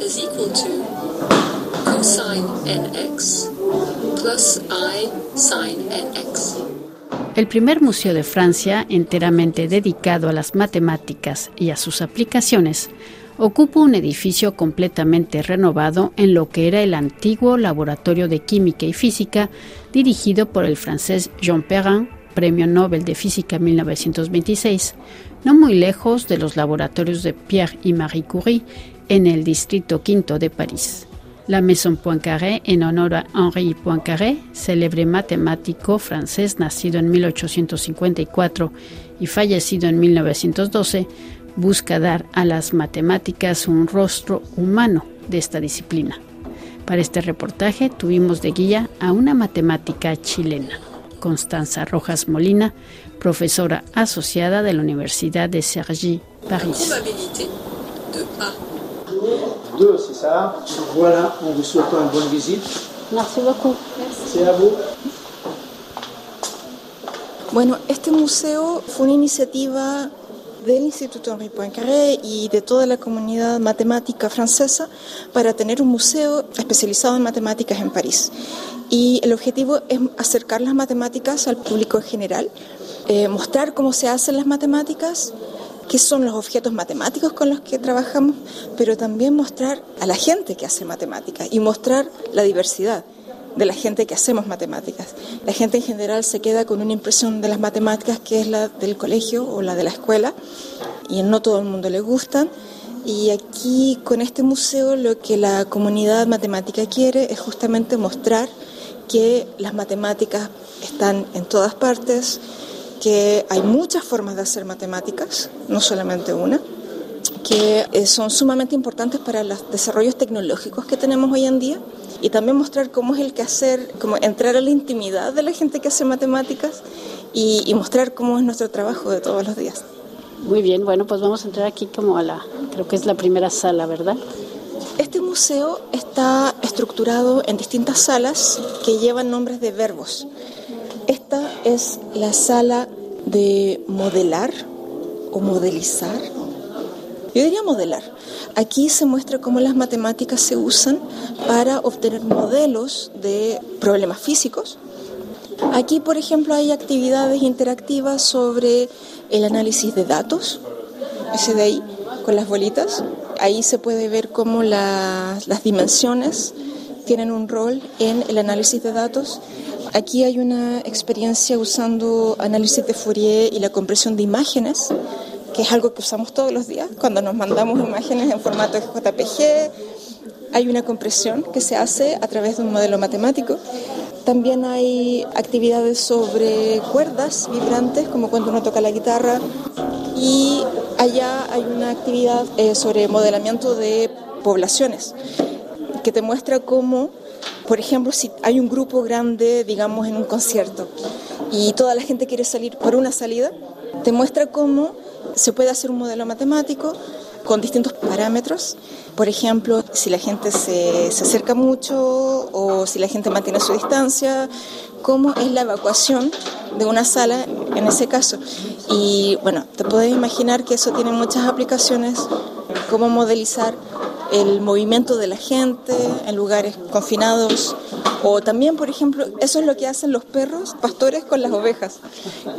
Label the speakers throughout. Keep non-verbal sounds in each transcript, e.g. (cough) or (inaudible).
Speaker 1: is equal to cosine nx plus i.
Speaker 2: El primer museo de Francia, enteramente dedicado a las matemáticas y a sus aplicaciones, ocupa un edificio completamente renovado en lo que era el antiguo Laboratorio de Química y Física dirigido por el francés Jean Perrin, Premio Nobel de Física 1926, no muy lejos de los laboratorios de Pierre y Marie Curie en el distrito quinto de París. La Maison Poincaré, en honor a Henri Poincaré, célebre matemático francés nacido en 1854 y fallecido en 1912, busca dar a las matemáticas un rostro humano de esta disciplina. Para este reportaje tuvimos de guía a una matemática chilena, Constanza Rojas Molina, profesora asociada de la Universidad de Cergy, París.
Speaker 3: Voilà, on vous souhaite une bonne visite.
Speaker 2: Merci beaucoup.
Speaker 3: Merci a vous.
Speaker 4: Bueno, este museo fue una iniciativa del Instituto Henri Poincaré y de toda la comunidad matemática francesa para tener un museo especializado en matemáticas en París. Y el objetivo es acercar las matemáticas al público en general, eh, mostrar cómo se hacen las matemáticas, qué son los objetos matemáticos con los que trabajamos, pero también mostrar a la gente que hace matemáticas y mostrar la diversidad de la gente que hacemos matemáticas. La gente en general se queda con una impresión de las matemáticas que es la del colegio o la de la escuela y no todo el mundo le gustan. Y aquí con este museo lo que la comunidad matemática quiere es justamente mostrar que las matemáticas están en todas partes, que hay muchas formas de hacer matemáticas, no solamente una, que eh, son sumamente importantes para los desarrollos tecnológicos que tenemos hoy en día y también mostrar cómo es el que hacer, como entrar a la intimidad de la gente que hace matemáticas y, y mostrar cómo es nuestro trabajo de todos los días.
Speaker 2: Muy bien, bueno, pues vamos a entrar aquí como a la, creo que es la primera sala, ¿verdad?
Speaker 4: Museo está estructurado en distintas salas que llevan nombres de verbos. Esta es la sala de modelar o modelizar. Yo diría modelar. Aquí se muestra cómo las matemáticas se usan para obtener modelos de problemas físicos. Aquí, por ejemplo, hay actividades interactivas sobre el análisis de datos, ese de ahí, con las bolitas. Ahí se puede ver cómo las, las dimensiones tienen un rol en el análisis de datos. Aquí hay una experiencia usando análisis de Fourier y la compresión de imágenes que es algo que usamos todos los días. Cuando nos mandamos imágenes en formato JPG, hay una compresión que se hace a través de un modelo matemático. También hay actividades sobre cuerdas vibrantes, como cuando uno toca la guitarra. Y allá hay una actividad eh, sobre modelamiento de poblaciones, que te muestra cómo, por ejemplo, si hay un grupo grande, digamos, en un concierto, y toda la gente quiere salir por una salida, te muestra cómo se puede hacer un modelo matemático con distintos parámetros. Por ejemplo, si la gente se, se, acerca mucho o si la gente mantiene su distancia, cómo es la evacuación de una sala en ese caso. Y bueno, te puedes imaginar que eso tiene muchas aplicaciones, cómo modelizar el movimiento de la gente en lugares confinados. O también, por ejemplo, eso es lo que hacen los perros pastores con las ovejas.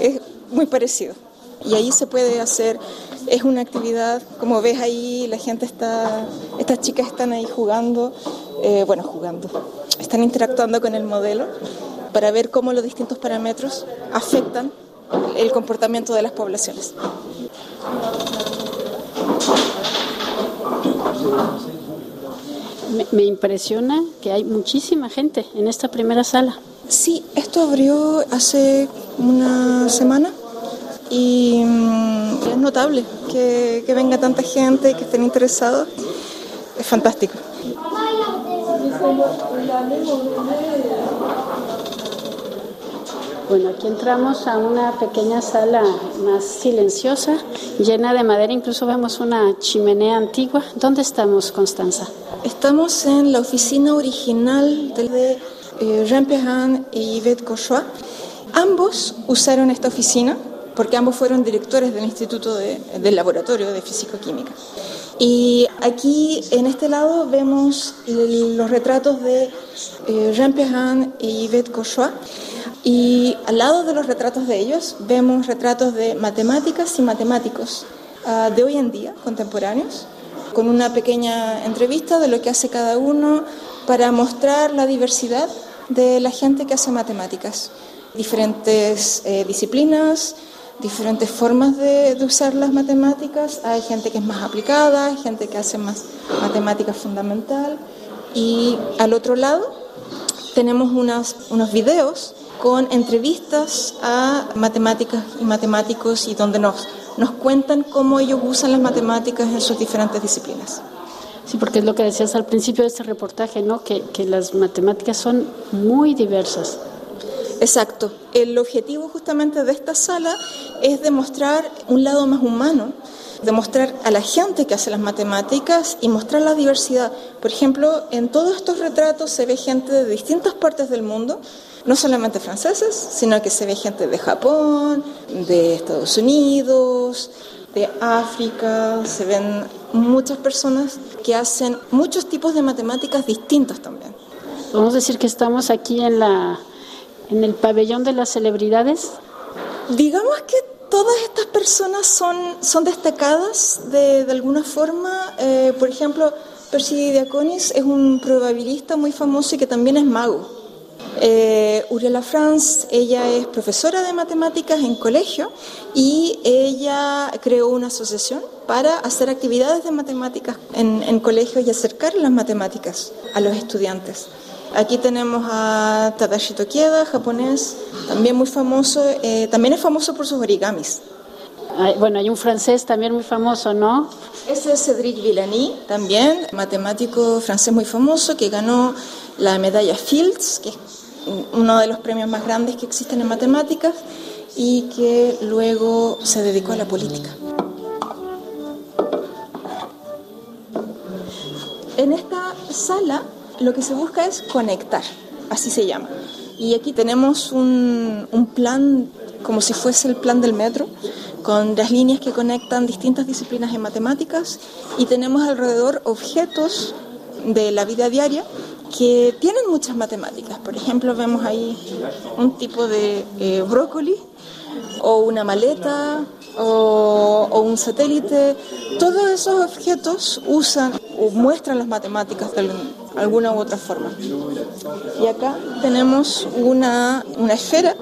Speaker 4: Es muy parecido y ahí se puede hacer, es una actividad, como ves ahí, la gente está, estas chicas están ahí jugando, eh, bueno, jugando, están interactuando con el modelo para ver cómo los distintos parámetros afectan el comportamiento de las poblaciones.
Speaker 2: Me, me impresiona que hay muchísima gente en esta primera sala.
Speaker 4: Sí, esto abrió hace una semana y mm, es notable que, que, venga tanta gente, que estén interesados, es fantástico.
Speaker 2: Bueno, aquí entramos a una pequeña sala más silenciosa, llena de madera, incluso vemos una chimenea antigua. ¿Dónde estamos, Constanza?
Speaker 4: Estamos en la oficina original de eh, Jean Perrin y Yvette Cauchois. Ambos usaron esta oficina porque ambos fueron directores del Instituto de, del Laboratorio de Físico-Química. Y aquí, en este lado, vemos los retratos de eh, Jean Perrin y Yvette Cauchois. Y al lado de los retratos de ellos, vemos retratos de matemáticas y matemáticos uh, de hoy en día, contemporáneos, con una pequeña entrevista de lo que hace cada uno para mostrar la diversidad de la gente que hace matemáticas. Diferentes eh, disciplinas, diferentes formas de, de, usar las matemáticas. Hay gente que es más aplicada, hay gente que hace más matemática fundamental. Y al otro lado tenemos unas, unos videos con entrevistas a matemáticas y matemáticos y donde nos, nos cuentan cómo ellos usan las matemáticas en sus diferentes disciplinas.
Speaker 2: Sí, porque es lo que decías al principio de este reportaje, ¿no? Que, que las matemáticas son muy diversas.
Speaker 4: Exacto. El objetivo justamente de esta sala es demostrar un lado más humano, demostrar a la gente que hace las matemáticas y mostrar la diversidad. Por ejemplo, en todos estos retratos se ve gente de distintas partes del mundo, no solamente franceses, sino que se ve gente de Japón, de Estados Unidos, de África, se ven muchas personas que hacen muchos tipos de matemáticas distintos también.
Speaker 2: Podemos decir que estamos aquí en la en el pabellón de las celebridades?
Speaker 4: Digamos que todas estas personas son, son destacadas de, de alguna forma. Eh, por ejemplo, Percy Diaconis es un probabilista muy famoso y que también es mago. Eh, Uriela Franz, ella es profesora de matemáticas en colegio y ella creó una asociación para hacer actividades de matemáticas en, en colegios y acercar las matemáticas a los estudiantes. Aquí tenemos a Tadashi Tokieda, japonés, también muy famoso, eh, también es famoso por sus origamis.
Speaker 2: Ay, bueno, hay un francés también muy famoso, ¿no?
Speaker 4: Ese es Cédric Villani, también matemático francés muy famoso que ganó la medalla Fields, que es uno de los premios más grandes que existen en matemáticas y que luego se dedicó a la política. En esta sala lo que se busca es conectar, así se llama. Y aquí tenemos un, un, plan como si fuese el plan del metro, con las líneas que conectan distintas disciplinas en matemáticas y tenemos alrededor objetos de la vida diaria que tienen muchas matemáticas. Por ejemplo, vemos ahí un tipo de eh, brócoli o una maleta o, o, un satélite. Todos esos objetos usan o muestran las matemáticas de alguna u otra forma. Y acá tenemos una, una esfera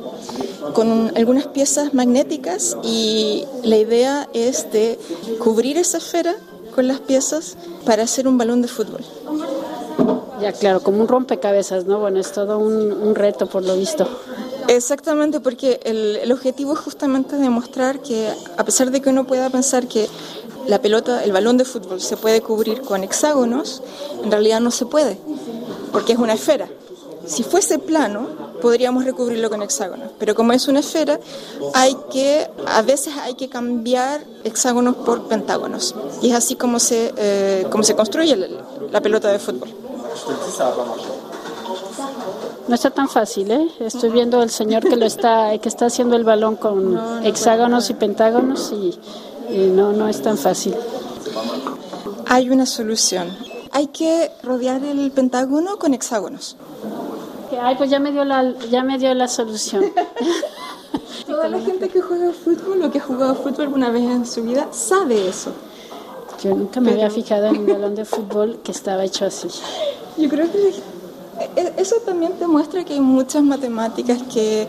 Speaker 4: con algunas piezas magnéticas y la idea es de cubrir esa esfera con las piezas para hacer un balón de fútbol.
Speaker 2: Ya, claro, como un rompecabezas, ¿no? Bueno, es todo un, un reto por lo visto.
Speaker 4: Exactamente, porque el, el, objetivo es justamente demostrar que a pesar de que uno pueda pensar que la pelota, el balón de fútbol se puede cubrir con hexágonos, en realidad no se puede, porque es una esfera. Si fuese plano, podríamos recubrirlo con hexágonos, pero como es una esfera, hay que, a veces hay que cambiar hexágonos por pentágonos. Y es así como se, eh, como se construye la, la pelota de fútbol.
Speaker 2: No está tan fácil, ¿eh? Estoy viendo al señor que lo está, que está haciendo el balón con no, no hexágonos y pentágonos y, y no, no es tan fácil.
Speaker 4: Hay una solución. Hay que rodear el pentágono con hexágonos.
Speaker 2: Ay, pues ya me dio la, ya me dio la solución. (laughs)
Speaker 4: Toda la gente que juega fútbol o que ha jugado fútbol alguna vez en su vida sabe eso.
Speaker 2: Yo nunca me Pero... había fijado en un (laughs) balón de fútbol que estaba hecho así.
Speaker 4: Yo creo que eso también te muestra que hay muchas matemáticas que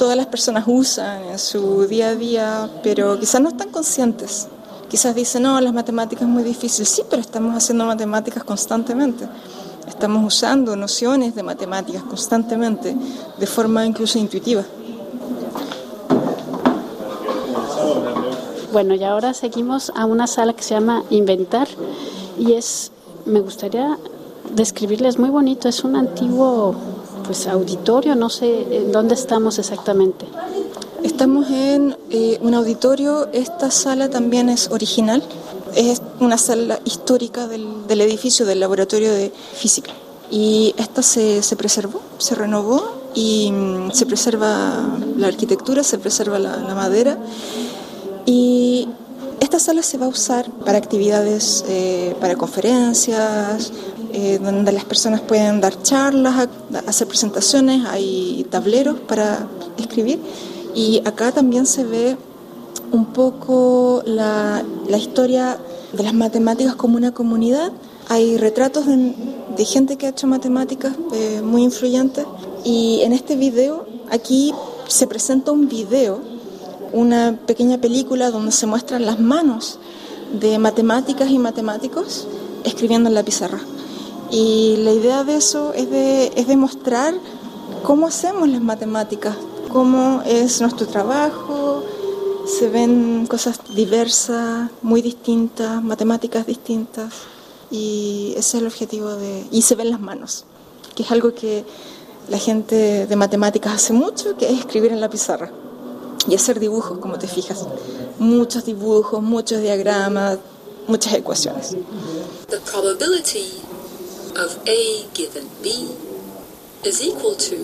Speaker 4: todas las personas usan en su día a día, pero quizás no están conscientes. Quizás dicen, no, las matemáticas es muy difícil. Sí, pero estamos haciendo matemáticas constantemente. Estamos usando nociones de matemáticas constantemente, de forma incluso intuitiva.
Speaker 2: Bueno, y ahora seguimos a una sala que se llama Inventar y es, me gustaría describirles muy bonito, es un antiguo pues auditorio, no sé en dónde estamos exactamente.
Speaker 4: Estamos en eh, un auditorio, esta sala también es original, es una sala histórica del, del edificio del laboratorio de física. Y esta se, se preservó, se renovó y mm, se preserva la arquitectura, se preserva la, madera. Y esta sala se va a usar para actividades, eh, para conferencias, eh, donde las personas pueden dar charlas, hacer presentaciones, hay tableros para escribir y acá también se ve un poco la, la historia de las matemáticas como una comunidad. Hay retratos de, de gente que ha hecho matemáticas eh, muy influyentes y en este video aquí se presenta un video, una pequeña película donde se muestran las manos de matemáticas y matemáticos escribiendo en la pizarra. Y la idea de eso es de, es demostrar cómo hacemos las matemáticas, cómo es nuestro trabajo, se ven cosas diversas, muy distintas, matemáticas distintas. Y ese es el objetivo de... y se ven las manos, que es algo que la gente de matemáticas hace mucho, que es escribir en la pizarra y hacer dibujos, como te fijas, muchos dibujos, muchos diagramas, muchas ecuaciones.
Speaker 1: The probability of A given B is equal to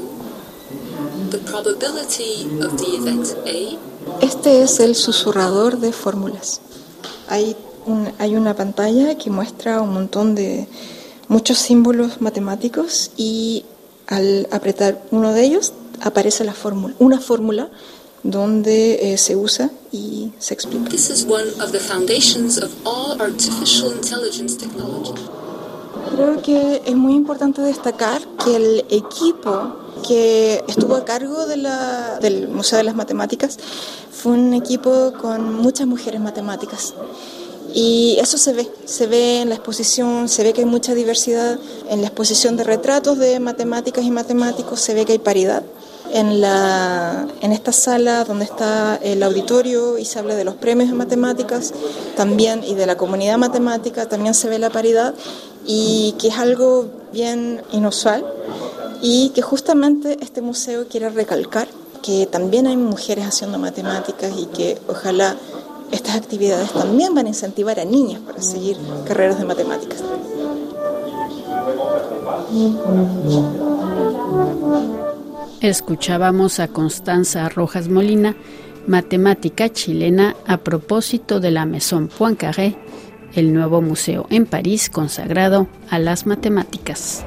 Speaker 1: the probability of the event A
Speaker 4: este es el susurrador de fórmulas. Hay, hay una pantalla que muestra un montón de muchos símbolos matemáticos y al apretar uno de ellos aparece la fórmula, una fórmula donde eh, se usa y se explica.
Speaker 1: This is one of the foundations of all artificial intelligence technology.
Speaker 4: Creo que es muy importante destacar que el equipo que estuvo a cargo de la, del Museo de las Matemáticas fue un equipo con muchas mujeres matemáticas. Y eso se ve, se ve en la exposición, se ve que hay mucha diversidad. En la exposición de retratos de matemáticas y matemáticos se ve que hay paridad. En, la, en esta sala donde está el auditorio y se habla de los premios de matemáticas también y de la comunidad matemática también se ve la paridad y que es algo bien inusual y que justamente este museo quiere recalcar que también hay mujeres haciendo matemáticas y que ojalá estas actividades también van a incentivar a niñas para seguir carreras de matemáticas.
Speaker 2: Escuchábamos a Constanza Rojas Molina, matemática chilena, a propósito de la Maison Poincaré, el nuevo museo en París consagrado a las matemáticas.